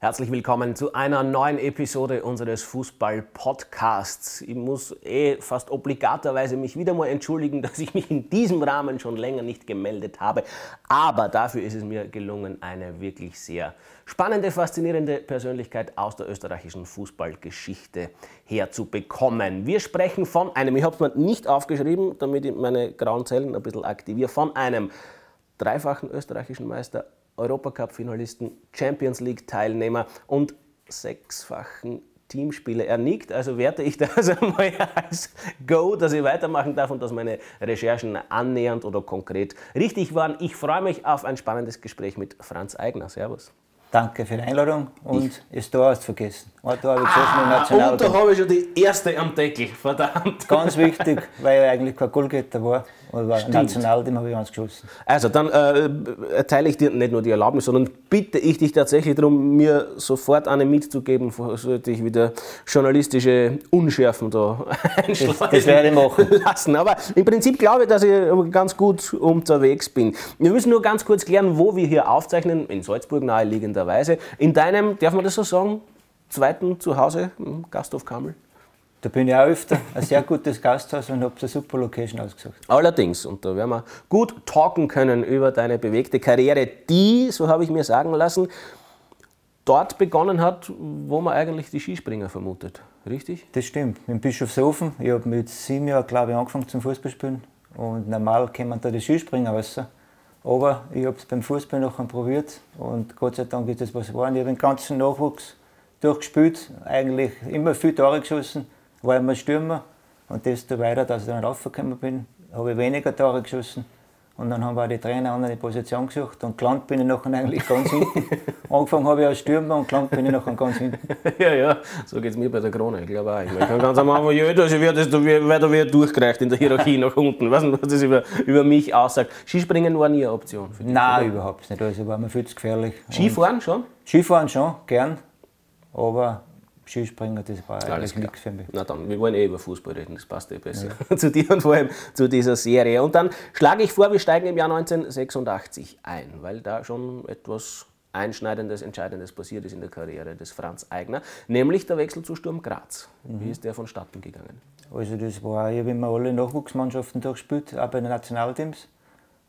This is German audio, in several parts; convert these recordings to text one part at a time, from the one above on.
Herzlich willkommen zu einer neuen Episode unseres Fußball-Podcasts. Ich muss eh fast obligaterweise mich wieder mal entschuldigen, dass ich mich in diesem Rahmen schon länger nicht gemeldet habe. Aber dafür ist es mir gelungen, eine wirklich sehr spannende, faszinierende Persönlichkeit aus der österreichischen Fußballgeschichte herzubekommen. Wir sprechen von einem, ich habe es mir nicht aufgeschrieben, damit ich meine grauen Zellen ein bisschen aktiviere, von einem dreifachen österreichischen Meister Europacup-Finalisten, Champions League-Teilnehmer und sechsfachen Teamspieler. Er nickt, also werte ich das einmal als Go, dass ich weitermachen darf und dass meine Recherchen annähernd oder konkret richtig waren. Ich freue mich auf ein spannendes Gespräch mit Franz Eigner. Servus. Danke für die Einladung und ich. das Tor hast du vergessen. Ein Tor habe ich geschossen im. Und da habe ich schon die erste am Deckel, verdammt. Ganz wichtig, weil er eigentlich kein Goalgetter war, aber ein Nationalteam habe ich eins geschossen. Also dann äh, erteile ich dir nicht nur die Erlaubnis, sondern bitte ich dich tatsächlich darum, mir sofort eine mitzugeben, sollte ich wieder journalistische Unschärfen da einschlagen das, das werde ich machen. lassen. Aber im Prinzip glaube ich, dass ich ganz gut unterwegs bin. Wir müssen nur ganz kurz klären, wo wir hier aufzeichnen, in Salzburg naheliegend notwendigerweise. In deinem, darf man das so sagen, zweiten Zuhause, Gasthof Kamel? Da bin ich auch öfter. Ein sehr gutes Gasthaus und habe eine super Location ausgesucht. Allerdings, und da werden wir gut talken können über deine bewegte Karriere, die, so habe ich mir sagen lassen, dort begonnen hat, wo man eigentlich die Skispringer vermutet. Richtig? Das stimmt. In Bischofshofen. Ich habe mit sieben Jahren, glaube ich, angefangen zum Fußballspielen. Und normal kommen da die Skispringer raus. Aber ich habe es beim Fußball noch probiert und Gott sei Dank ist das was geworden. Ich habe den ganzen Nachwuchs durchgespielt, eigentlich immer viel Tore geschossen, war immer Stürmer. Und desto weiter, dass ich dann raufgekommen bin, habe ich weniger Tore geschossen. Und dann haben wir die Trainer eine Position gesucht und gelandet bin ich nachher eigentlich ganz hinten. Angefangen habe ich als Stürmer und gelandet bin ich nachher ganz hinten. ja, ja, so geht es mir bei der Krone, ich glaube auch. Ich kann ganz am Anfang, das wird da wieder durchgereicht in der Hierarchie nach unten. Weißt du, was das über, über mich aussagt? Skispringen war nie eine Option für dich? Nein, oder? überhaupt nicht. Also war mir viel zu gefährlich. Skifahren schon? Skifahren schon, gern. Aber Skispringen, das war eigentlich nichts für mich. Na dann, wir wollen eh über Fußball reden, das passt eh besser ja. zu dir und vor allem zu dieser Serie. Und dann schlage ich vor, wir steigen im Jahr 1986 ein, weil da schon etwas Einschneidendes, Entscheidendes passiert ist in der Karriere des Franz Eigner, nämlich der Wechsel zu Sturm Graz. Mhm. Wie ist der vonstatten gegangen? Also das war, ich habe immer alle Nachwuchsmannschaften durchgespielt, auch bei den Nationalteams.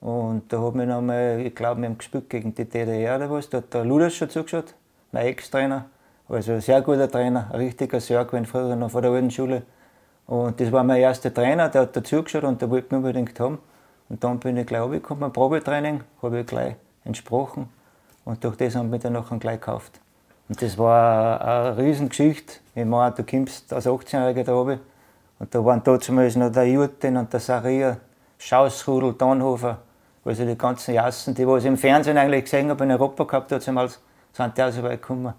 Und da haben wir nochmal, ich glaube, wir haben gespielt gegen die DDR oder was, da hat der Ludas schon zugeschaut, mein Ex-Trainer. Also ein sehr guter Trainer, ein richtiger Sir gewesen, früher noch vor der alten Schule. Und das war mein erster Trainer, der hat dazugeschaut und der wollte mich unbedingt haben. Und dann bin ich gleich runtergekommen, ein Probetraining, habe ich gleich entsprochen. Und durch das haben wir dann nachher gleich gekauft. Und das war eine, Riesengeschichte. Ich meine, du kommst als 18-Jähriger da oben. Und da waren damals noch der Jurten und der Saria, Schausrudel, Donhofer, also die ganzen Jassen, die was ich im Fernsehen eigentlich gesehen habe, in Europa gehabt, damals sind die auch so weit gekommen.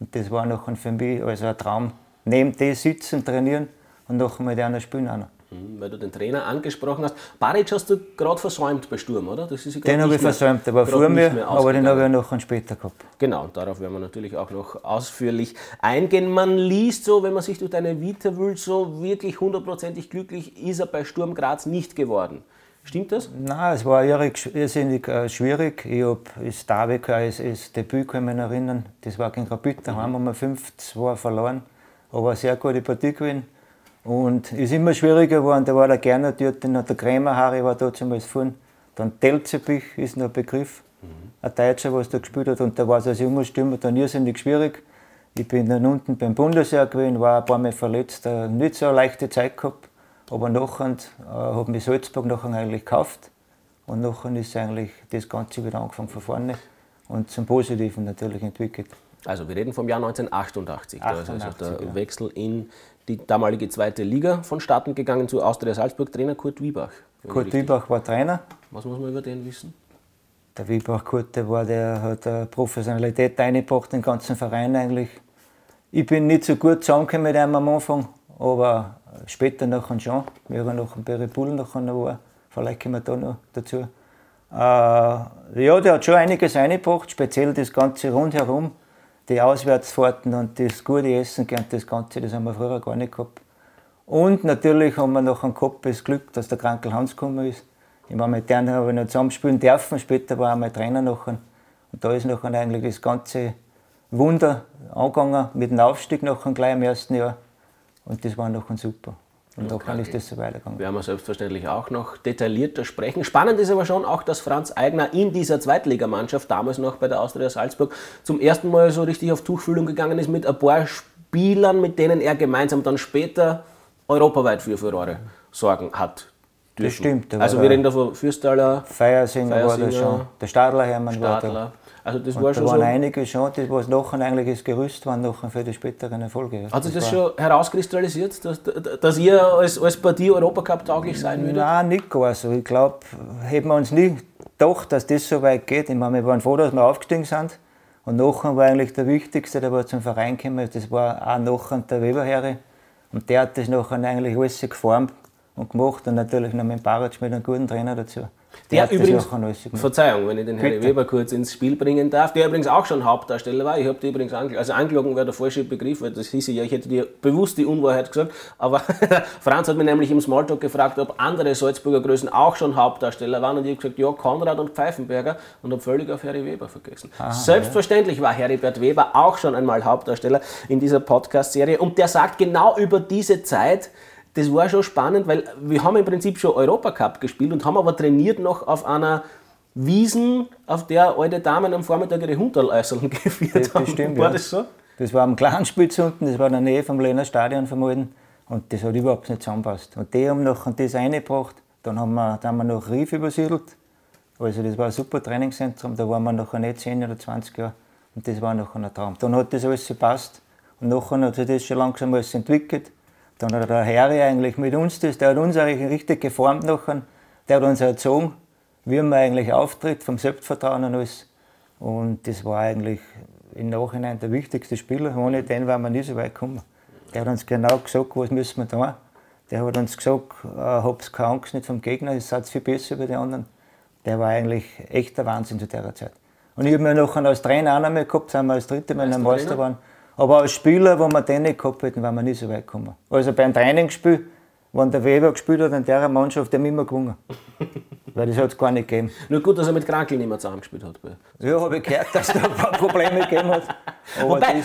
Und das war nachher für mich also ein Traum. Neben dem sitzen, trainieren und nachher mit einer spielen auch noch. Mhm, weil du den Trainer angesprochen hast. Baric hast du gerade versäumt bei Sturm, oder? den habe ich versäumt, der war vor mir, aber den habe ich noch später gehabt. Genau, darauf werden wir natürlich auch noch ausführlich eingehen. Man liest so, wenn man sich durch deine Vita wühlt, so wirklich hundertprozentig glücklich ist er bei Sturm Graz nicht geworden. Stimmt das? Nein, es war irrsinnig äh, schwierig. Ich habe das Derby als, als Debüt kann ich erinnern. Das war gegen Rapid, da mhm. haben wir 5-2 verloren. Aber eine sehr gute Partie gewesen. Und es ist immer schwieriger geworden. Da war der Gerner dort, der Krämer, Harry war dort zum vorn. Dann Telzebich ist noch ein Begriff. Mhm. Ein Deutscher, was da gespielt hat. Und da war es als junger Stürmer dann irrsinnig schwierig. Ich bin dann unten beim Bundesheer gewesen, war ein paar Mal verletzt, nicht so eine leichte Zeit gehabt. Aber nachher äh, habe mich Salzburg nachher eigentlich gekauft und nachher ist eigentlich das Ganze wieder angefangen von vorne und zum Positiven natürlich entwickelt. Also wir reden vom Jahr 1988. 88, da ist also der ja. Wechsel in die damalige zweite Liga vonstatten gegangen zu Austria Salzburg, Trainer Kurt Wiebach. Kurt Wiebach war Trainer. Was muss man über den wissen? Der Wiebach Kurt, der, war, der hat eine Professionalität eingebracht, den ganzen Verein eigentlich. Ich bin nicht so gut zusammengekommen mit ihm am Anfang, aber später nachher schon, wie er noch bei Red Bull nachher noch war. Vielleicht kommen wir da noch dazu. Äh, ja, der hat schon einiges eingebracht, speziell das Ganze rundherum. Die Auswärtsfahrten und das gute Essen und das Ganze, das haben wir früher gar nicht gehabt. Und natürlich haben wir noch ein gehabt, das Glück, dass der Krankel Hans gekommen ist. Ich meine, mit denen habe ich noch zusammenspielen dürfen. Später war er mein Trainer nachher. Und da ist nachher eigentlich das ganze Wunder angegangen mit dem Aufstieg noch gleich im ersten Jahr. Und das war noch super. Und okay. dann ist das so weitergegangen. Werden wir selbstverständlich auch noch detaillierter sprechen. Spannend ist aber schon auch, dass Franz Eigner in dieser Zweitligamannschaft, damals noch bei der Austria Salzburg, zum ersten Mal so richtig auf Tuchfühlung gegangen ist mit ein paar Spielern, mit denen er gemeinsam dann später europaweit für Furore sorgen hat dürfen. Das stimmt. also wir reden da von Fürstaler, Feiersinger, Feiersinger war das schon, der Stadler Hermann Stadler. war da. Also das war schon da waren so einige schon, die was nachher eigentlich das Gerüst waren nachher für die späteren Erfolge. Hat sich das, das schon herauskristallisiert, dass, dass ihr als, als Partie Europacup tauglich sein würdet? Nein, nicht gar so. Ich glaube, hätten wir uns nie gedacht, dass das so weit geht. Ich meine, wir waren froh, dass wir aufgestiegen sind. Und nachher war eigentlich der Wichtigste, der war zum Verein gekommen, das war auch nachher der Weberherre. Und der hat das nachher eigentlich alles geformt und gemacht und natürlich noch mit Barac mit einem guten Trainer dazu. Der, der übrigens, Verzeihung, wenn ich den Harry Weber kurz ins Spiel bringen darf, der übrigens auch schon Hauptdarsteller war. Ich habe die übrigens angelogen, also angelogen wäre der falsche Begriff, weil das hieß ja, ich hätte dir bewusst die Unwahrheit gesagt. Aber Franz hat mich nämlich im Smalltalk gefragt, ob andere Salzburger Größen auch schon Hauptdarsteller waren. Und ich habe gesagt, ja, Konrad und Pfeifenberger und habe völlig auf Harry Weber vergessen. Aha, Selbstverständlich ja. war Heribert Weber auch schon einmal Hauptdarsteller in dieser Podcast-Serie. Und der sagt genau über diese Zeit, das war schon spannend, weil wir haben im Prinzip schon Europacup gespielt und haben aber trainiert noch auf einer Wiesen, auf der alte Damen am Vormittag ihre Hunderläuseln geführt das, haben. Das stimmt, war ja. das so? Das war am Kleinspitz unten, das war in der Nähe vom Lehner Stadion vom Alten. Und das hat überhaupt nicht zusammengepasst. Und die haben noch das reingebracht. Dann haben wir, dann haben wir nach Rief übersiedelt. Also das war ein super Trainingszentrum. Da waren wir nachher nicht 10 oder 20 Jahre. Und das war nachher ein Traum. Dann hat das alles gepasst. Und nachher hat sich das schon langsam alles entwickelt. Dann hat der Harry eigentlich mit uns das, der hat uns eigentlich richtig geformt nachher. Der hat uns erzogen, wie man eigentlich auftritt, vom Selbstvertrauen und alles. Und das war eigentlich im Nachhinein der wichtigste Spieler. Ohne den wären wir nie so weit gekommen. Der hat uns genau gesagt, was müssen wir tun. Der hat uns gesagt, äh, hab's keine Angst nicht vom Gegner, ihr seid viel besser über die anderen. Der war eigentlich echt der Wahnsinn zu der Zeit. Und ich habe mir nachher als Trainer auch noch mehr gehabt, sind wir als dritte Mal der Meister waren. Aber als Spieler, wo wir den nicht gehabt hätten, wären wir nicht so weit gekommen. Also beim Trainingsspiel, wenn der Weber gespielt hat in der Mannschaft, der haben immer gewonnen. Weil das hat es gar nicht gegeben. Nur gut, dass er mit Krankel nicht mehr zusammengespielt hat. Ja, habe ich gehört, dass da ein paar Probleme gegeben hat. Aber Wobei,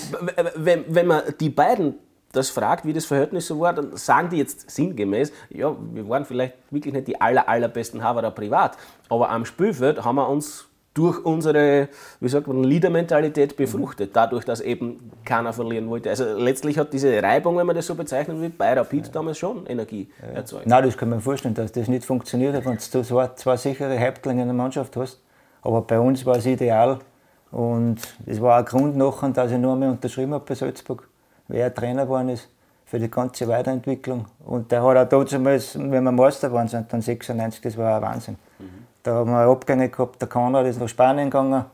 wenn, wenn man die beiden das fragt, wie das Verhältnis so war, dann sagen die jetzt sinngemäß, ja, wir waren vielleicht wirklich nicht die aller, allerbesten Haverer privat, aber am Spielfeld haben wir uns durch unsere, wie sagt man, Leader-Mentalität befruchtet, dadurch, dass eben keiner verlieren wollte. Also letztlich hat diese Reibung, wenn man das so bezeichnen will, bei Rapid ja. damals schon Energie ja. erzeugt. Nein, das kann man vorstellen, dass das nicht funktioniert hat, wenn du so zwei sichere Häuptlinge in der Mannschaft hast. Aber bei uns war es ideal und es war ein Grund nachher, dass ich nur mehr unterschrieben habe bei Salzburg, wer Trainer geworden ist für die ganze Weiterentwicklung. Und der hat auch damals, wenn wir Meister waren, dann 96, das war ein Wahnsinn. Mhm. Da haben wir Abgänge gehabt, der Konrad ist nach Spanien gegangen,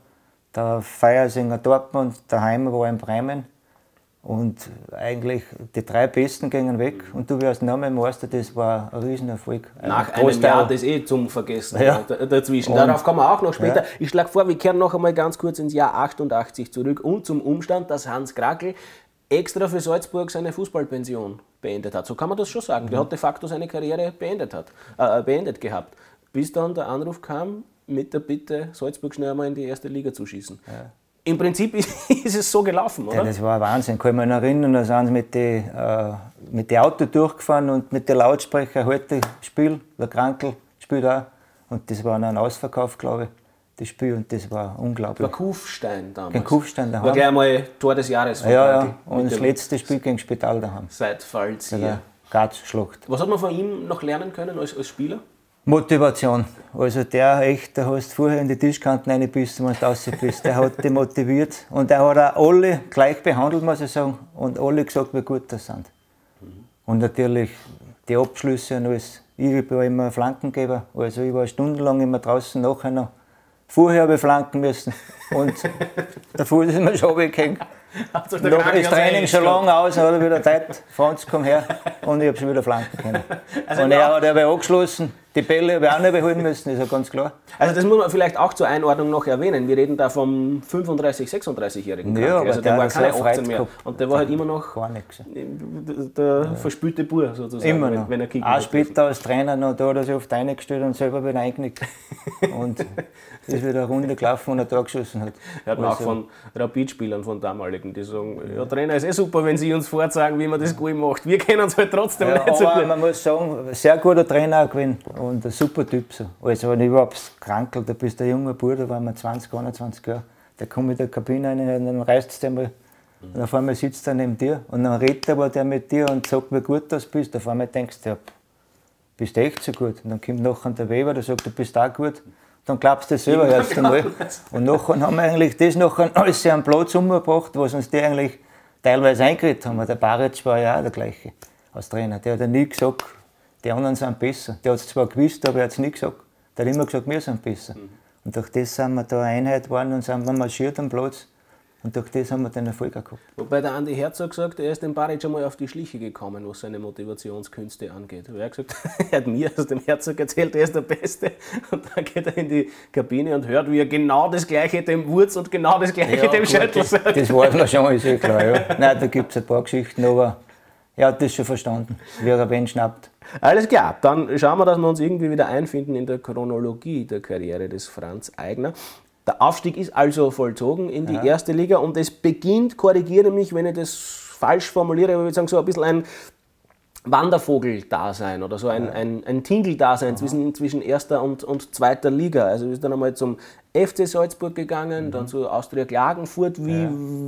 der Feiersinger Dortmund, der Heim war in Bremen. Und eigentlich die drei Besten gingen weg und du wirst noch Meister, das war ein Riesenerfolg. Nach einem. Jahr das eh zum Vergessen ja. dazwischen. Und Darauf kommen wir auch noch später. Ja. Ich schlage vor, wir kehren noch einmal ganz kurz ins Jahr 88 zurück und zum Umstand, dass Hans Krakel extra für Salzburg seine Fußballpension beendet hat. So kann man das schon sagen. Mhm. Der hat de facto seine Karriere beendet, hat, äh, beendet gehabt bis dann der Anruf kam mit der Bitte, Salzburg schnell einmal in die erste Liga zu schießen. Ja. Im Prinzip ist, ist, es so gelaufen, oder? Ja, das war Wahnsinn. Ich kann mich erinnern, da sind sie mit den äh, mit die Auto durchgefahren und mit den Lautsprecher heute Spiel, der Krankel spielt auch. Und das war ein Ausverkauf, glaube ich, das Spiel. Und das war unglaublich. War Kufstein damals. Gegen Kufstein daheim. War gleich einmal Tor des Jahres. Ja, ja. Und das letzte Spiel gegen Spital daheim. Seit Fallzieher. Ja, Garzschlacht. Was hat man von ihm noch lernen können als, als Spieler? Motivation. Also der echt, der hast vorher in die Tischkanten reingebissen, wenn du raus bist. Der hat dich motiviert und er hat auch alle gleich behandelt, muss ich sagen, und alle gesagt, wie gut das sind. Und natürlich die Abschlüsse und alles. Ich war immer Flankengeber, also ich war stundenlang immer draußen nachher noch. Vorher habe ich flanken müssen und der Fuß ist mir schon weggehängt. Also Noch ist Training schon lange aus, hat er wieder Zeit, Franz, komm her. Und ich habe schon wieder flanken können. Also und er hat aber angeschlossen, Die Bälle habe ich auch nicht behalten müssen, ist ja ganz klar. Also das muss man vielleicht auch zur Einordnung noch erwähnen. Wir reden da vom 35-, 36-jährigen Ja, Also der der war hat keine so 18 Freude mehr. Und der war halt immer noch Gar nichts. der verspülte Bur sozusagen, Immer noch. wenn er kicken auch hat später als Trainer noch, da hat er sich oft eingestellt und selber wieder eingenickt. und ist wieder eine Runde gelaufen und er da geschossen hat. Hört man auch Also, von Rapid-Spielern von damaligen, die sagen, ja Trainer, ist eh super, wenn Sie uns vorzeigen, wie man das gut macht. Wir kennen es halt trotzdem Ja, nicht so gut. man muss sagen, sehr guter Trainer auch gewesen und ein super Typ. So. Also wenn ich überhaupt krankelt, da bist der junge Bruder, da waren wir 20, 21 Jahre, der kommt mit der Kabine rein und dann reißt es einmal und auf einmal sitzt er neben dir und dann redet aber der mit dir und sagt, wie gut du bist. Auf einmal denkst du, ja, bist du echt so gut. Und dann kommt nachher der Weber, der sagt, du bist auch gut. Dann glaubst du das selber erst einmal. Und nachher haben wir eigentlich das nachher alles den Platz umgebracht, was uns die eigentlich teilweise eingeredet haben. Der Baric war ja auch der gleiche als Trainer. Der hat ja nie gesagt, die anderen sind besser. Der hat es zwar gewusst, aber er hat es nie gesagt. Der hat immer gesagt, wir sind besser. Und durch das sind wir da eine Einheit geworden und sind wir marschiert am Platz. Und durch das haben wir den Erfolg gehabt. Wobei der Andi Herzog sagt, er ist dem Baric einmal auf die Schliche gekommen, was seine Motivationskünste angeht. Er hat gesagt, er hat mir aus dem Herzog erzählt, er ist der Beste. Und dann geht er in die Kabine und hört, wie er genau das Gleiche dem Wurz und genau das Gleiche dem gut, Schöttl das, sagt. das weiß man schon, ist eh klar. Ja. Nein, da gibt es ein paar Geschichten, aber er hat das schon verstanden, wie er wen schnappt. Alles klar, dann schauen wir, dass wir uns irgendwie wieder einfinden in der Chronologie der Karriere des Franz Eigner. Der Aufstieg ist also vollzogen in die erste Liga und es beginnt, korrigiere mich, wenn ich das falsch formuliere, aber ich würde sagen, so ein bisschen ein Wandervogel-Dasein oder so ein, ein, ein Tingle-Dasein zwischen, zwischen erster und, und zweiter Liga. Also du bist dann einmal zum FC Salzburg gegangen, dann zu Austria Klagenfurt. Wie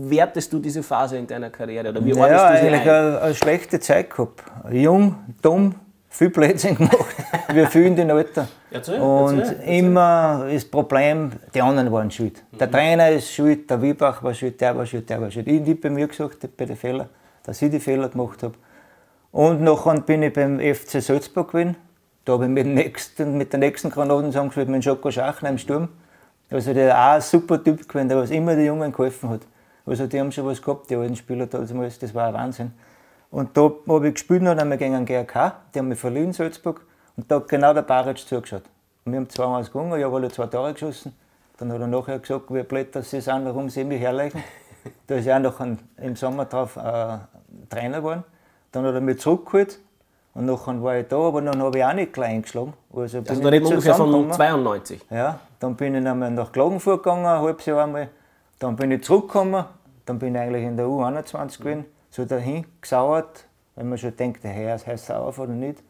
wertest du diese Phase in deiner Karriere oder wie ordnest Ja, du sie eigentlich ein? eine, eine schlechte Zeit gehabt. Jung, dumm, viel Blödsinn gemacht, viel in den Alter. Erzähl, Und erzähl, erzähl. immer das Problem, die anderen waren schuld. Der Mhm. Trainer ist schuld, der Wiebach war schuld, der war schuld, der war schuld. Ich habe nicht bei mir gesagt, bei den Fehlern, dass ich die Fehler gemacht habe. Und nachher bin ich beim FC Salzburg gewesen. Da habe ich mit, dem nächsten, mit der nächsten Granaten zusammengespielt, mit dem Schoko Schachner im Sturm. Also der auch ein super Typ gewesen, der was immer den Jungen geholfen hat. Also die haben schon was gehabt, die alten Spieler damals, das war ein Wahnsinn. Und da habe ich gespielt noch einmal gegen den GRK, die haben mich verliehen in Salzburg. Und da hat genau der Baric zugeschaut. Und wir haben 2-1 gewonnen, ich habe alle zwei Tore geschossen. Dann hat er nachher gesagt, wie blöd dass sie sind, warum sie mich herleichen. Da ist er auch noch ein, im Sommer drauf äh, Trainer geworden. Dann hat er mich zurückgeholt und nachher war ich da, aber dann habe ich auch nicht gleich eingeschlagen. Also, Also da reden wir ungefähr von zusammengekommen. 92. Ja, dann bin ich einmal nach Klagenfurt gegangen, ein halbes Jahr einmal. Dann bin ich zurückgekommen, dann bin ich eigentlich in der U21 gewesen, so dahin gesauert, weil man schon denkt, der Herr ist heiß sauer oder nicht.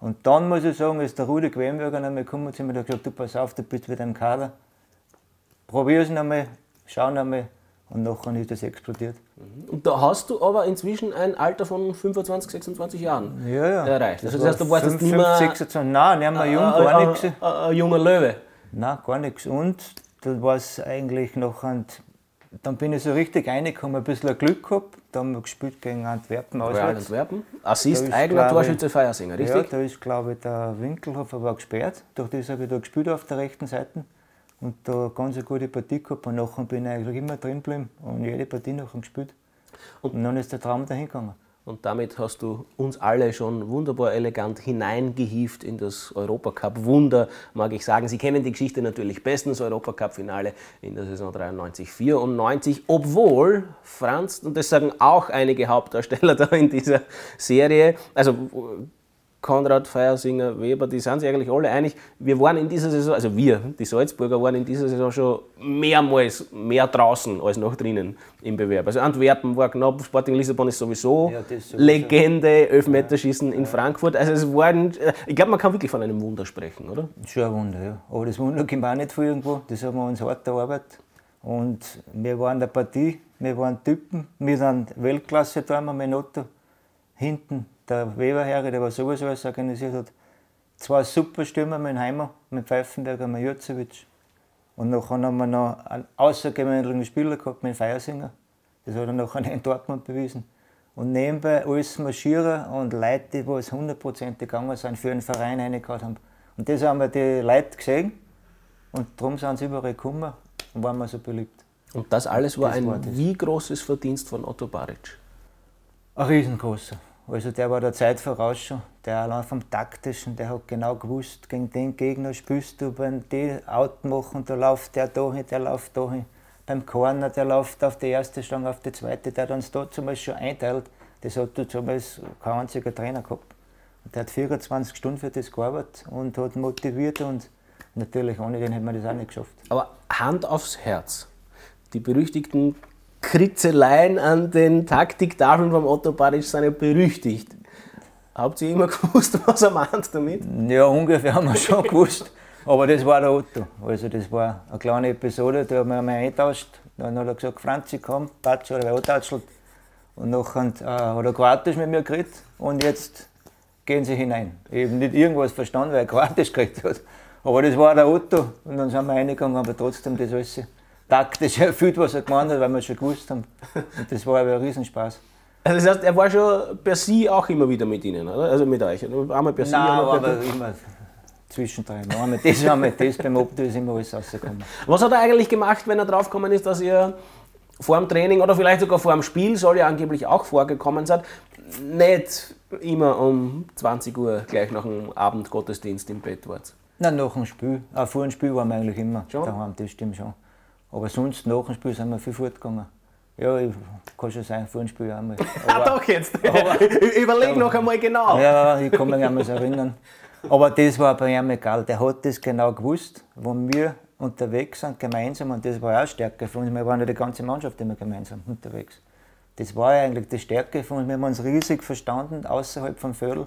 Und dann muss ich sagen, ist der Rudi Quemberger einmal gekommen zu mir und hat gesagt, du pass auf, du bist wieder im Kader. Probier es einmal, schau einmal. Und nachher ist das explodiert. Und da hast du aber inzwischen ein Alter von 25, 26 Jahren Ja, ja. erreicht. Das, Das heißt, du warst jetzt nicht mehr 26, nein, nicht mehr jung, ein, gar ein, nichts. ein, junger Löwe. Nein, gar nichts. Und dann war es eigentlich noch ein, dann bin ich so richtig reingekommen, ein bisschen Glück gehabt. Da haben wir gespielt gegen Antwerpen Real auswärts. Antwerpen. Assist, eigener Torschütze, Feiersinger, Ja, richtig? da ist, glaube ich, der Winkelhofer war gesperrt. Durch das habe ich da gespielt auf der rechten Seite. Und da ganz eine gute Partie gehabt. Und nachher bin ich eigentlich immer drin geblieben und jede Partie nachher gespielt. Und, dann ist der Traum dahin gegangen. Und damit hast du uns alle schon wunderbar elegant hineingehieft in das Europacup-Wunder, mag ich sagen. Sie kennen die Geschichte natürlich bestens, Europacup-Finale in der Saison 93, 94, obwohl Franz, und das sagen auch einige Hauptdarsteller da in dieser Serie, also Konrad, Feiersinger, Weber, die sind sich eigentlich alle einig. Wir waren in dieser Saison, also wir, die Salzburger, waren in dieser Saison schon mehrmals mehr draußen als noch drinnen im Bewerb. Also Antwerpen war knapp, Sporting Lissabon ist sowieso, Ja, das sowieso. Legende, Elfmeterschießen in Frankfurt. Also es waren, ich glaube, man kann wirklich von einem Wunder sprechen, oder? Schon ein Wunder, ja. Aber das Wunder kommt auch nicht von irgendwo. Das haben wir uns hart erarbeitet. Und wir waren der Partie, wir waren Typen. Wir sind Weltklasse da mit Otto. Hinten der Weberherr, der was sowieso alles organisiert hat. Zwei super Stürmer mit Heimer, mit Pfeifenberger, mit Jurcevic. Und nachher haben wir noch einen außergewöhnlichen Spieler gehabt mit Feiersinger. Das hat er nachher in Dortmund bewiesen. Und nebenbei alles Marschierer und Leute, die was hundertprozentig gegangen sind, für einen Verein reingehauen haben. Und das haben wir die Leute gesehen und darum sind sie überall gekommen und waren wir so beliebt. Und das alles war Das ein war wie großes Verdienst von Otto Baric. Ein riesengroßer. Also der war der Zeit voraus schon. der allein vom Taktischen, der hat genau gewusst, gegen den Gegner spielst du, wenn die out machen, da läuft der da hin, der läuft da hin. Beim Corner, der läuft auf die erste Stange, auf die zweite, der dann da zum Beispiel schon einteilt. Das hat du damals kein einziger Trainer gehabt. Und der hat 24 Stunden für das gearbeitet und hat motiviert und natürlich ohne den hätte man das auch nicht geschafft. Aber Hand aufs Herz. Die berüchtigten Kritzeleien an den Taktiktafeln vom Otto Baric sind ja berüchtigt. Habt ihr immer gewusst, was er meint damit? Ja, ungefähr haben wir schon gewusst. Aber das war der Otto. Also das war eine kleine Episode, da haben wir einmal eingetauscht. Dann hat er gesagt, Franzi, komm, Patsch, oder wer antatschelt. Und nachher äh, hat er Kroatisch mit mir geredet und jetzt gehen sie hinein. Ich habe nicht irgendwas verstanden, weil er Kroatisch geredet hat. Aber das war der Otto und dann sind wir reingegangen, aber trotzdem das alles taktisch erfüllt, was er gemeint hat, weil wir schon gewusst haben. Und das war aber ein Riesenspaß. Also das heißt, er war schon per Sie auch immer wieder mit Ihnen, oder? Also mit euch. Einmal per Sie, Nein, einmal per aber immer zwischendrin. Einmal das, einmal das, beim Opto ist immer alles rausgekommen. Was hat er eigentlich gemacht, wenn er draufgekommen ist, dass ihr vor dem Training oder vielleicht sogar vor dem Spiel, soll ja angeblich auch vorgekommen sein, nicht immer um 20 Uhr gleich nach dem Abendgottesdienst im Bett wart? Nein, nach dem Spiel. Auch vor dem Spiel waren wir eigentlich immer Schon? daheim, das stimmt schon. Aber sonst nach dem Spiel sind wir viel fortgegangen. Ja, ich, kann schon sein, vor dem Spiel einmal. Ah, Aber, doch jetzt! Überleg noch einmal genau. ja, ich kann mich an was erinnern. Aber das war bei ihm egal. Der hat das genau gewusst, wo wir unterwegs sind, gemeinsam. Und das war auch Stärke von uns. Wir waren ja die ganze Mannschaft immer gemeinsam unterwegs. Das war ja eigentlich die Stärke von uns. Wir haben uns riesig verstanden, außerhalb vom Viertel.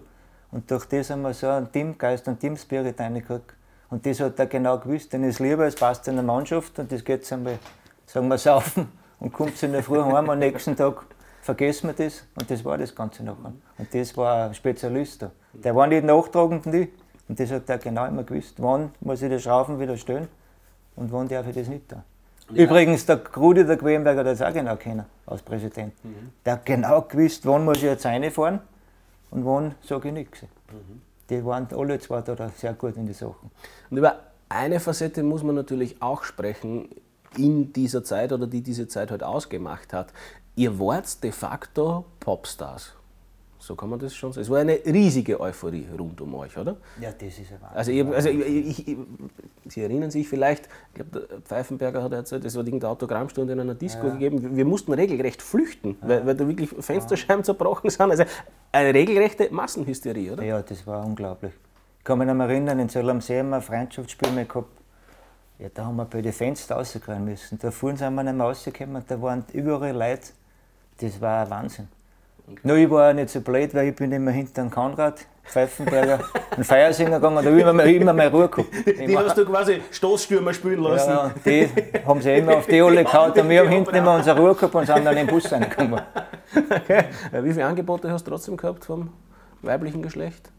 Und durch das haben wir so einen Teamgeist und Teamspirit reingekriegt. Und das hat er genau gewusst. Denn es lieber, es passt in der Mannschaft und das geht einmal, sagen wir, saufen und kommt in der Früh heim am nächsten Tag vergessen wir das und das war das Ganze nachher. Und das war ein Spezialist da. Der war nicht nachtragend ich und das hat er genau immer gewusst. Wann muss ich die Schrauben wieder stellen und wann darf ich das nicht tun. Übrigens, der Rudi, der Quenberger, hat das auch genau kennen als Präsident. Der hat genau gewusst, wann muss ich jetzt reinfahren und wann sage ich nichts. Die waren alle zwei da sehr gut in die Sachen. Und über eine Facette muss man natürlich auch sprechen in dieser Zeit oder die diese Zeit halt ausgemacht hat. Ihr wart de facto Popstars. So kann man das schon sagen. Es war eine riesige Euphorie rund um euch, oder? Ja, das ist Wahnsinn. Also, ich, also ich, ich, Sie erinnern sich vielleicht, ich glaube, der Pfeifenberger hat erzählt, es hat irgendeine Autogrammstunde in einer Disco gegeben. Wir mussten regelrecht flüchten, weil, weil da wirklich Fensterscheiben zerbrochen sind. Also eine regelrechte Massenhysterie, oder? Ja, das war unglaublich. Ich kann mich noch mal erinnern, in Zell am See haben wir ein Freundschaftsspiel gehabt. Ja, da haben wir bei den Fenstern rausgehen müssen. Da vorne sind wir nicht mehr rausgekommen, da waren überall Leute. Das war ein Wahnsinn. Nur ich war auch nicht so blöd, weil ich bin immer hinter dem Konrad, Pfeifenberger, einen Feiersinger gegangen, da habe ich immer, immer meine Ruhe gehabt. Die hast du quasi Stoßstürmer spielen lassen. Ja, die haben sie immer auf die alle gehauen und wir haben hinten immer unsere Ruhe gehabt und sind dann in den Bus reingekommen. Okay. Wie viele Angebote hast du trotzdem gehabt vom weiblichen Geschlecht?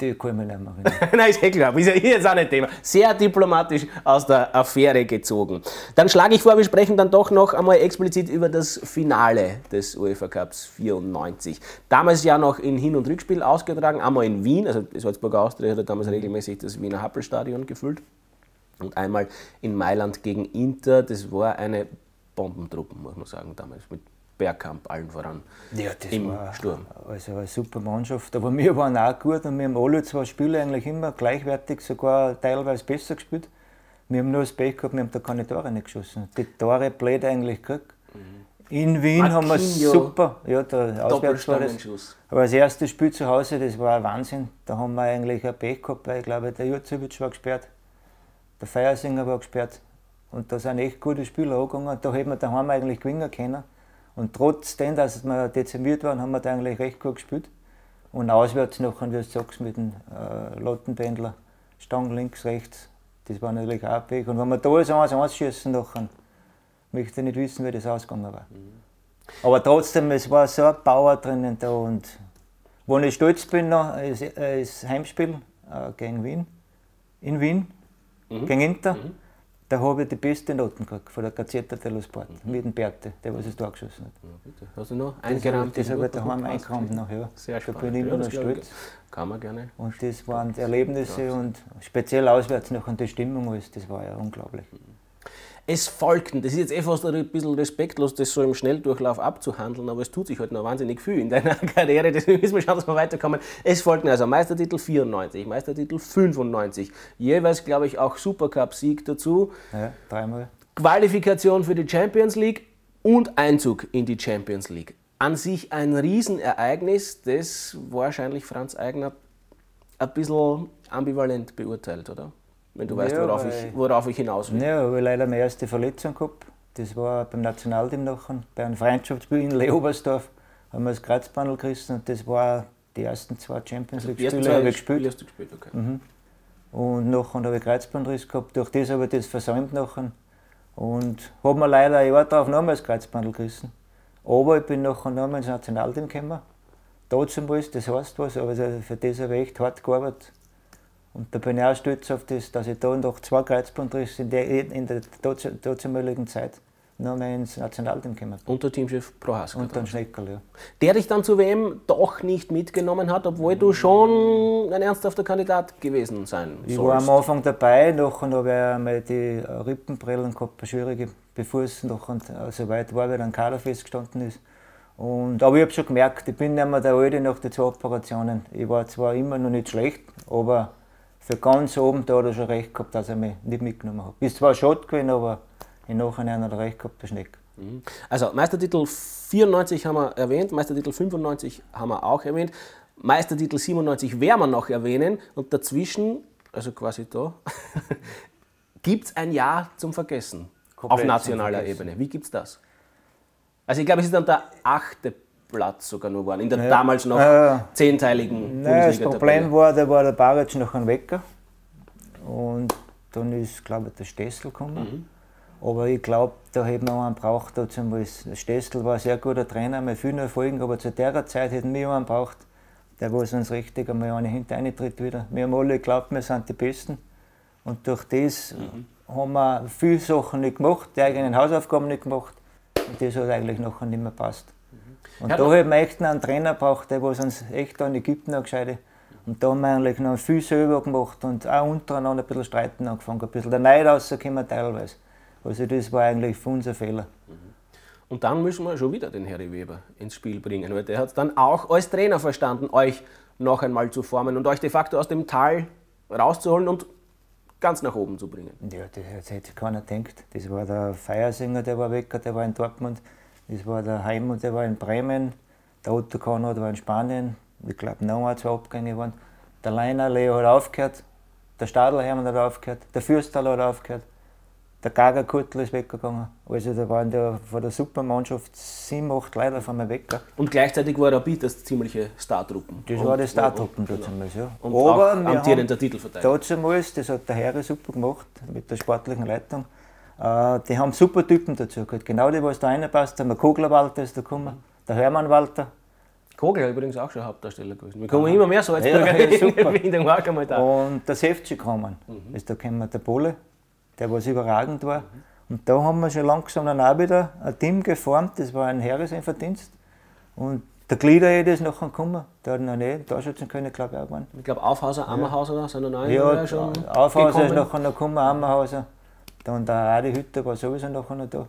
Die ich mich nicht erinnern. Nein, ist eh klar, ist ja jetzt auch nicht Thema. Sehr diplomatisch aus der Affäre gezogen. Dann schlage ich vor, wir sprechen dann doch noch einmal explizit über das Finale des UEFA Cups 94. Damals ja noch in Hin- und Rückspiel ausgetragen, einmal in Wien, also die Salzburger Austria hat damals regelmäßig das Wiener Happelstadion gefüllt. Und einmal in Mailand gegen Inter, das war eine Bombentruppe, muss man sagen, damals mit Bergkamp allen voran Ja, das im war Sturm. Also eine super Mannschaft. Aber wir waren auch gut und wir haben alle zwei Spiele eigentlich immer gleichwertig, sogar teilweise besser gespielt. Wir haben nur das Pech gehabt, wir haben da keine Tore nicht geschossen. Die Tore blöd eigentlich gekriegt. In Wien haben wir es super. Ja, der Auswärts war das. Doppelstangenschuss. Aber das erste Spiel zu Hause, das war ein Wahnsinn. Da haben wir eigentlich ein Pech gehabt, weil ich glaube, der Jurcevic war gesperrt, der Feiersinger war gesperrt. Und da sind echt gute Spieler angegangen. Da hätten wir daheim eigentlich gewinnen können. Und trotzdem, dass wir dezimiert waren, haben wir da eigentlich recht gut gespielt. Und auswärts noch, wie du sagst, mit dem äh, Lottenpendler, Stangen links, rechts, das war natürlich auch ein. Und wenn wir da so eins ausschießen, nachher, möchte ich nicht wissen, wie das ausgegangen war. Aber trotzdem, es war so ein Power drinnen da. Und wo ich stolz bin, noch, ist, äh, ist Heimspiel äh, gegen Wien, in Wien, gegen Inter. Da habe ich die beste Noten gekriegt von der Gazzetta dello Sport, mit dem Berthe, der was es da geschossen hat. Bitte. Hast du noch eingerahmt? das habe ich daheim noch, ja. Sehr da spannend. bin ich Ja, immer das noch stolz. Kann man gerne. Und das waren Erlebnisse und speziell auswärts noch und die Stimmung alles, das war ja unglaublich. Es folgten, das ist jetzt eh fast ein bisschen respektlos, das so im Schnelldurchlauf abzuhandeln, aber es tut sich halt noch wahnsinnig viel in deiner Karriere, deswegen müssen wir schauen, dass wir weiterkommen. Es folgten also Meistertitel 94, Meistertitel 95, jeweils, glaube ich, auch Supercup-Sieg dazu. Ja, dreimal. Qualifikation für die Champions League und Einzug in die Champions League. An sich ein Riesenereignis, das wahrscheinlich Franz Eigner ein bisschen ambivalent beurteilt, oder? Wenn du weißt, Ja, worauf, ich, worauf ich hinaus will. Ja, habe leider meine erste Verletzung gehabt. Das war beim Nationalteam nachher, bei einem Freundschaftsspiel in Leobersdorf. Haben wir das Kreuzbandel gerissen und das war die ersten zwei Champions League-Spiele habe ich gespielt. Spiele hast du gespielt, okay. Und nachher habe ich Kreuzbandriss gehabt. Durch das habe ich das versäumt nachher. Und habe mir leider ein Jahr darauf nochmals das Kreuzbandel gerissen. Aber ich bin nachher nochmal ins Nationalteam gekommen. Damals, das heißt was, aber für das habe ich echt hart gearbeitet. Und da bin ich auch stolz auf das, dass ich da nach zwei Kreuzbandrissen in der, in der damaligen Zeit nochmal ins Nationalteam gekommen bin. Unter Teamchef Prohaska. Und dann Schneckerl, ja. Der dich dann zu WM doch nicht mitgenommen hat, obwohl du schon ein ernsthafter Kandidat gewesen sein Ich war am sollst. Anfang dabei, nachher habe ich einmal die Rippenbrillen gehabt, schwierige, bevor es noch und, äh, so weit war, wie dann Kader festgestanden ist. Und, aber ich habe schon gemerkt, ich bin nicht mehr der Alte nach den zwei Operationen. Ich war zwar immer noch nicht schlecht, aber für ganz oben da hat er schon recht gehabt, dass er mich nicht mitgenommen hat. Ist zwar schade gewesen, aber im Nachhinein hat er recht gehabt, der Schneck. Also Meistertitel 94 haben wir erwähnt, Meistertitel 95 haben wir auch erwähnt, Meistertitel 97 werden wir noch erwähnen und dazwischen, also quasi da, gibt es ein Jahr zum Vergessen Komplett auf nationaler. Ebene. Wie gibt es das? Also ich glaube, es ist dann der achte Platz sogar nur geworden, in der Ja. damals noch Ja, zehnteiligen Nein, das Bundesliga-Tabelle. Problem war, da war der Baric noch ein Wecker. Und dann ist, glaube ich, der Stessel gekommen. Aber ich glaube, da hätten wir einen braucht. Dazu mal. Der Stessel war ein sehr guter Trainer, mit vielen Erfolgen, aber zu der Zeit hätten wir einen braucht, der was uns richtig einmal eine hintereintritt wieder. Wir haben alle geglaubt, wir sind die Besten. Und durch das haben wir viele Sachen nicht gemacht, die eigenen Hausaufgaben nicht gemacht. Und das hat eigentlich nachher nicht mehr passt. Und Ja, da hätten wir echt noch einen Trainer braucht, der was uns echt an Ägypten noch gescheite. Und da haben wir eigentlich noch viel selber gemacht und auch untereinander ein bisschen streiten angefangen. Ein bisschen der Neid rausgekommen teilweise. Also das war eigentlich für uns ein Fehler. Und dann müssen wir schon wieder den Harry Weber ins Spiel bringen, weil der hat es dann auch als Trainer verstanden, euch noch einmal zu formen und euch de facto aus dem Tal rauszuholen und ganz nach oben zu bringen. Ja, das, hätte keiner gedacht. Das war der Feiersinger, der war weg, der war in Dortmund. Das war der Heimut, der war in Bremen. Der Otto Konrad war in Spanien. Ich glaube, noch ein, zwei Abgänge waren. Der Leiner Leo hat aufgehört. Der Stadler Hermann hat aufgehört. Der Fürsterl hat aufgehört. Der Gaga Kurtl ist weggegangen. Also da waren da von der Supermannschaft sieben, acht Leute von mir weg. Und gleichzeitig war Rapid das ziemliche Startruppen. Das und, war die Startruppen und- damals, ja. Und auch wir amtierender Titelverteidiger. Damals, das hat der Herr super gemacht mit der sportlichen Leitung. Äh, die haben super Typen dazu gehabt. Genau die, was da reinpasst. Der Kogler Walter ist da gekommen, der Hermann Walter. Kogel ist übrigens auch schon Hauptdarsteller gewesen. Wir kommen immer mehr Salzburger Ja, ja, super. in Verbindung auch einmal da. Und der Sefci gekommen. Ist da gekommen der Pole, der was überragend war. Und da haben wir schon langsam dann auch wieder ein Team geformt, das war ein Heeresenverdienst. Und der Glieder ist nachher gekommen, der hat noch nicht Torschützenkönig, glaube ich, auch gewonnen. Ich glaube, Aufhauser, Ammerhauser sind noch neu Ja, schon Aufhauser ist gekommen. nachher noch gekommen, Ammerhauser. Dann der Adi Hütter war sowieso nachher noch da.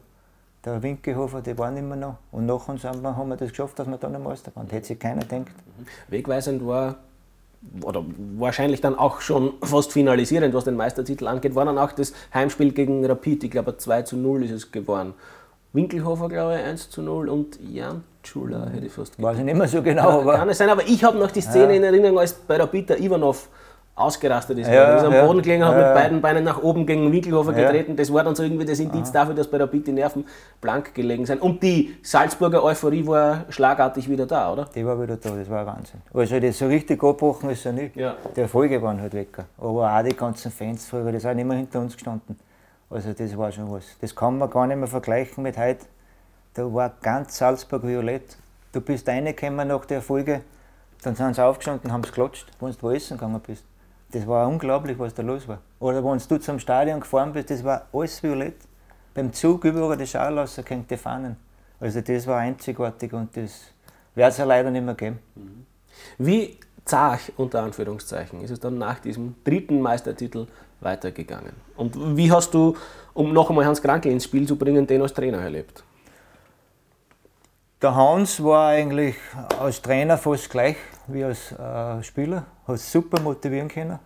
Der Winkehofer, die waren immer noch. Und nachher haben wir das geschafft, dass wir dann noch Meister waren. Hätte sich keiner gedacht. Wegweisend war, oder wahrscheinlich dann auch schon fast finalisierend, was den Meistertitel angeht, war dann auch das Heimspiel gegen Rapid. Ich glaube, 2 zu 0 ist es geworden. Winkelhofer, glaube ich, 1 zu 0 und Jan Tschula hätte ich fast Weiß ich nicht mehr so genau, aber. Kann es sein, aber ich habe noch die Szene in Erinnerung, als bei Rapid der Ivanov ausgerastet ist. Ja, ist am ja. Boden gelegen, hat Ja, mit beiden Beinen nach oben gegen Winkelhofer getreten. Das war dann so irgendwie das Indiz dafür, dass bei Rapid die Nerven blank gelegen sind. Und die Salzburger Euphorie war schlagartig wieder da, oder? Die war wieder da, das war Wahnsinn. Also das so richtig abgebrochen ist er nicht. Ja. Die Erfolge waren halt weg. Aber auch die ganzen Fans früher, die sind immer hinter uns gestanden. Also das war schon was. Das kann man gar nicht mehr vergleichen mit heute. Da war ganz Salzburg violett. Du bist reingekommen nach der Erfolge, dann sind sie aufgestanden und haben es geklatscht, wenn du wo essen gegangen bist. Das war unglaublich, was da los war. Oder wenn du zum Stadion gefahren bist, das war alles violett. Beim Zug überall die Schal rausgehängt, die Fahnen. Also das war einzigartig und das wird es ja leider nicht mehr geben. Wie zart, unter Anführungszeichen, ist es dann nach diesem dritten Meistertitel weitergegangen. Und wie hast du, um noch einmal Hans Krankel ins Spiel zu bringen, den als Trainer erlebt? Der Hans war eigentlich als Trainer fast gleich wie als äh, Spieler. Hat super motivieren können.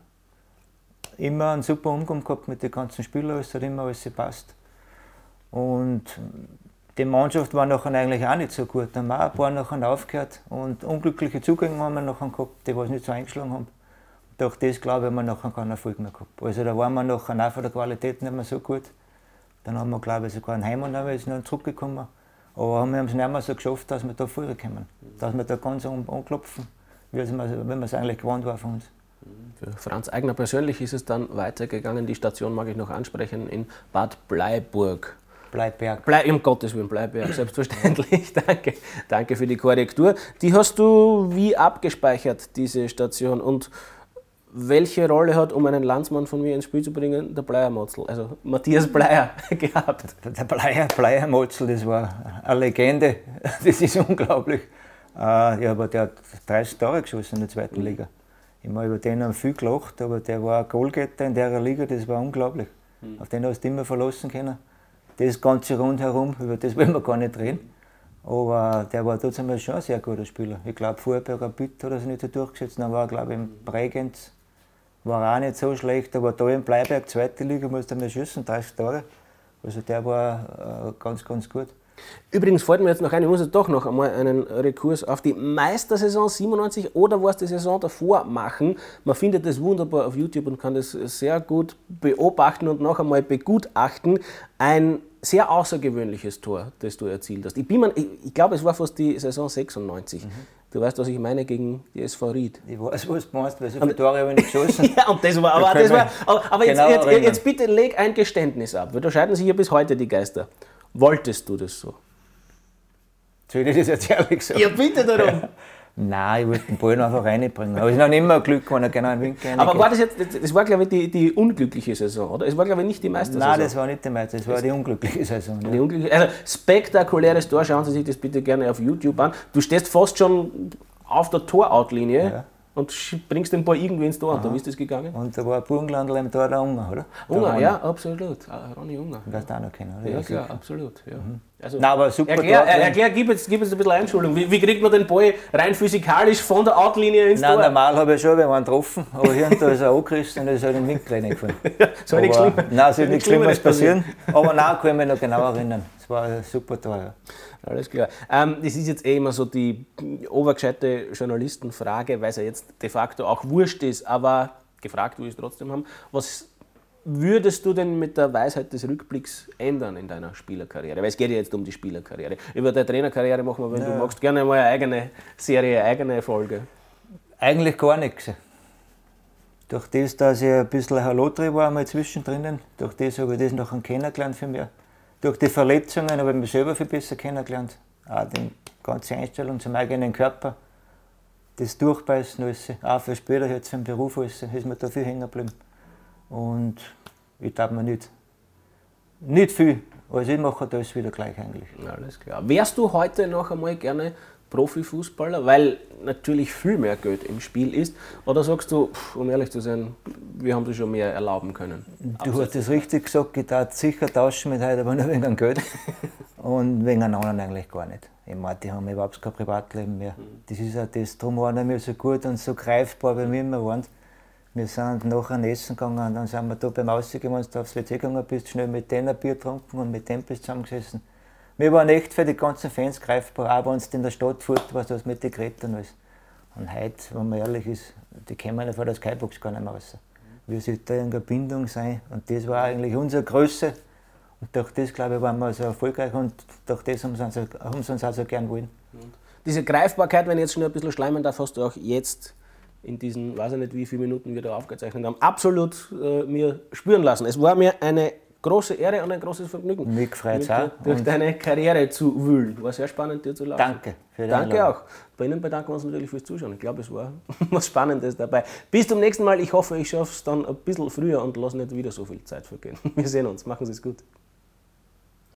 Immer einen super Umgang gehabt mit den ganzen Spielern, es hat immer alles gepasst. Und die Mannschaft war nachher eigentlich auch nicht so gut. Da haben wir auch ein paar nachher aufgehört und unglückliche Zugänge haben wir nachher gehabt, die was nicht so eingeschlagen haben. Durch das glaube ich, haben wir nachher keinen Erfolg mehr gehabt. Also da waren wir nachher auch von der Qualität nicht mehr so gut. Dann haben wir, glaube ich, sogar einen Heim und dann sind zurückgekommen. Aber wir haben es nicht mehr so geschafft, dass wir da vorkommen. Dass wir da ganz anklopfen, wie wir es eigentlich gewohnt war von uns. Für Franz Eigner persönlich ist es dann weitergegangen. Die Station mag ich noch ansprechen in Bad Bleiburg. Bleiberg. Blei, um Gottes Willen, Bleiberg, selbstverständlich. danke, danke für die Korrektur. Die hast du wie abgespeichert, diese Station. Und welche Rolle hat, um einen Landsmann von mir ins Spiel zu bringen, der Bleier-Motzel, also Matthias Bleier, gehabt? Der Bleier, Bleier Motzel, das war eine Legende. Das ist unglaublich. Äh, ja, aber der hat 30 Tore geschossen in der zweiten mhm. Liga. Ich habe über den haben viel gelacht, aber der war ein Goalgetter in der Liga, das war unglaublich. Mhm. Auf den hast du immer verlassen können das Ganze rundherum, über das wollen wir gar nicht reden. Aber der war trotzdem schon ein sehr guter Spieler. Ich glaube, vorher bei Rapid hat er sich nicht so durchgesetzt. Dann war er, glaube ich, im Bregenz war auch nicht so schlecht. Aber da in Bleiberg, zweite Liga, musste er mehr schießen, 30 Tore. Also der war äh, ganz, ganz gut. Übrigens fällt mir jetzt noch ein, ich muss jetzt doch noch einmal einen Rekurs auf die Meistersaison 97 oder was die Saison davor machen. Man findet das wunderbar auf YouTube und kann das sehr gut beobachten und noch einmal begutachten. Ein sehr außergewöhnliches Tor, das du erzielt hast. Ich, bin ich, ich glaube, es war fast die Saison 96. Mhm. Du weißt, was ich meine gegen die SV Ried. Ich weiß, was du meinst, weil so viele Tore habe ich nicht geschossen. ja, und das war, aber, das war, aber jetzt, genau jetzt, jetzt, bitte leg ein Geständnis ab, weil da scheiden sich ja bis heute die Geister. Wolltest du das so? Soll ich das jetzt ehrlich sagen? Ja, bitte darum. Nein, ich wollte den Ball einfach reinbringen. Aber es ist noch immer ein Glück, wenn er genau einen Winkel Aber war das jetzt, das war glaube ich die, die unglückliche Saison, oder? Es war glaube ich nicht die Meistersaison. Nein, das war nicht die Meistersaison, das war die unglückliche Saison. Ja. Die unglückliche, also spektakuläres Tor, schauen Sie sich das bitte gerne auf YouTube an. Du stehst fast schon auf der Toroutlinie. Ja und bringst den Ball irgendwie ins Tor. Und wie ist das gegangen? Und da war ein Burgenlandl im Tor der Unger, oder? Unger, ja, absolut. Ah, Ronny Unger. Du wirst auch noch kennen, oder? Ja, klar, absolut. Ja. Mhm. Also, Nein, aber super erklär, Tor, erklär, gib jetzt, gib jetzt ein bisschen Einschulung. Wie, wie, kriegt man den Ball rein physikalisch von der Outlinie ins Nein, Tor? normal habe ich schon, wenn man getroffen, aber hier und da ist er angerissen und ist halt im Winkel reingefallen. ja, soll nichts Schlimmeres Nein, soll nichts Schlimmeres passieren. aber nein, kann ich mich noch genau erinnern. War super. Ja. Alles klar. Ähm, das ist jetzt eh immer so die obergescheite Journalistenfrage, weil es ja jetzt de facto auch wurscht ist, aber gefragt will ich es trotzdem haben. Was würdest du denn mit der Weisheit des Rückblicks ändern in deiner Spielerkarriere? Weil es geht ja jetzt um die Spielerkarriere. Über deine Trainerkarriere machen wir, wenn ja. du magst, gerne mal eine eigene Serie, eine eigene Folge. Eigentlich gar nichts. Durch das, dass ich ein bisschen ein Halotri war, mal zwischendrin, durch das habe ich das noch kennengelernt für mich durch die Verletzungen habe ich mich selber viel besser kennengelernt. Auch die ganze Einstellung zum eigenen Körper, das Durchbeißen, alles, auch für später jetzt den Beruf, alles, ist mir da viel hängen geblieben. Und ich darf mir nicht, nicht viel, also ich mache das wieder gleich eigentlich. Alles klar. Wärst du heute noch einmal gerne Profifußballer, weil natürlich viel mehr Geld im Spiel ist? Oder sagst du, um ehrlich zu sein, wir haben das schon mehr erlauben können? Du hast es richtig gesagt, ich darf sicher tauschen mit heute, aber nur wegen Geld. und wegen einem anderen eigentlich gar nicht. Ich meine, die haben überhaupt kein Privatleben mehr. Mhm. Das ist auch das, darum waren wir so gut und so greifbar, wie wir immer waren. Wir sind nachher essen gegangen und dann sind wir da beim Ausgehen, wenn du aufs WC gegangen bist, schnell mit denen ein Bier getrunken und mit dem bist zusammengesessen wir waren echt für die ganzen Fans greifbar, auch wenn es in der Stadt fährt, was das mit den Geräten ist. Und heute, wenn man ehrlich ist, die kommen ja vor der Skybox gar nicht mehr raus. Wir sollten da irgendeine Bindung sein und das war eigentlich unsere Größe. Und durch das, glaube ich, waren wir so erfolgreich und durch das haben sie uns, haben sie uns auch so gern wollen. Diese Greifbarkeit, wenn ich jetzt schon ein bisschen schleimen darf, hast du auch jetzt in diesen, weiß ich nicht, wie viele Minuten wir da aufgezeichnet haben, absolut äh, mir spüren lassen. Es war mir eine große Ehre und ein großes Vergnügen. Mich freut auch. Durch deine Karriere zu wühlen. War sehr spannend, dir zu laufen. Danke. Für Danke Einladung. auch. Bei Ihnen bedanken wir uns natürlich fürs Zuschauen. Ich glaube, es war was Spannendes dabei. Bis zum nächsten Mal. Ich hoffe, ich schaffe es dann ein bisschen früher und lasse nicht wieder so viel Zeit vergehen. Wir sehen uns. Machen Sie es gut.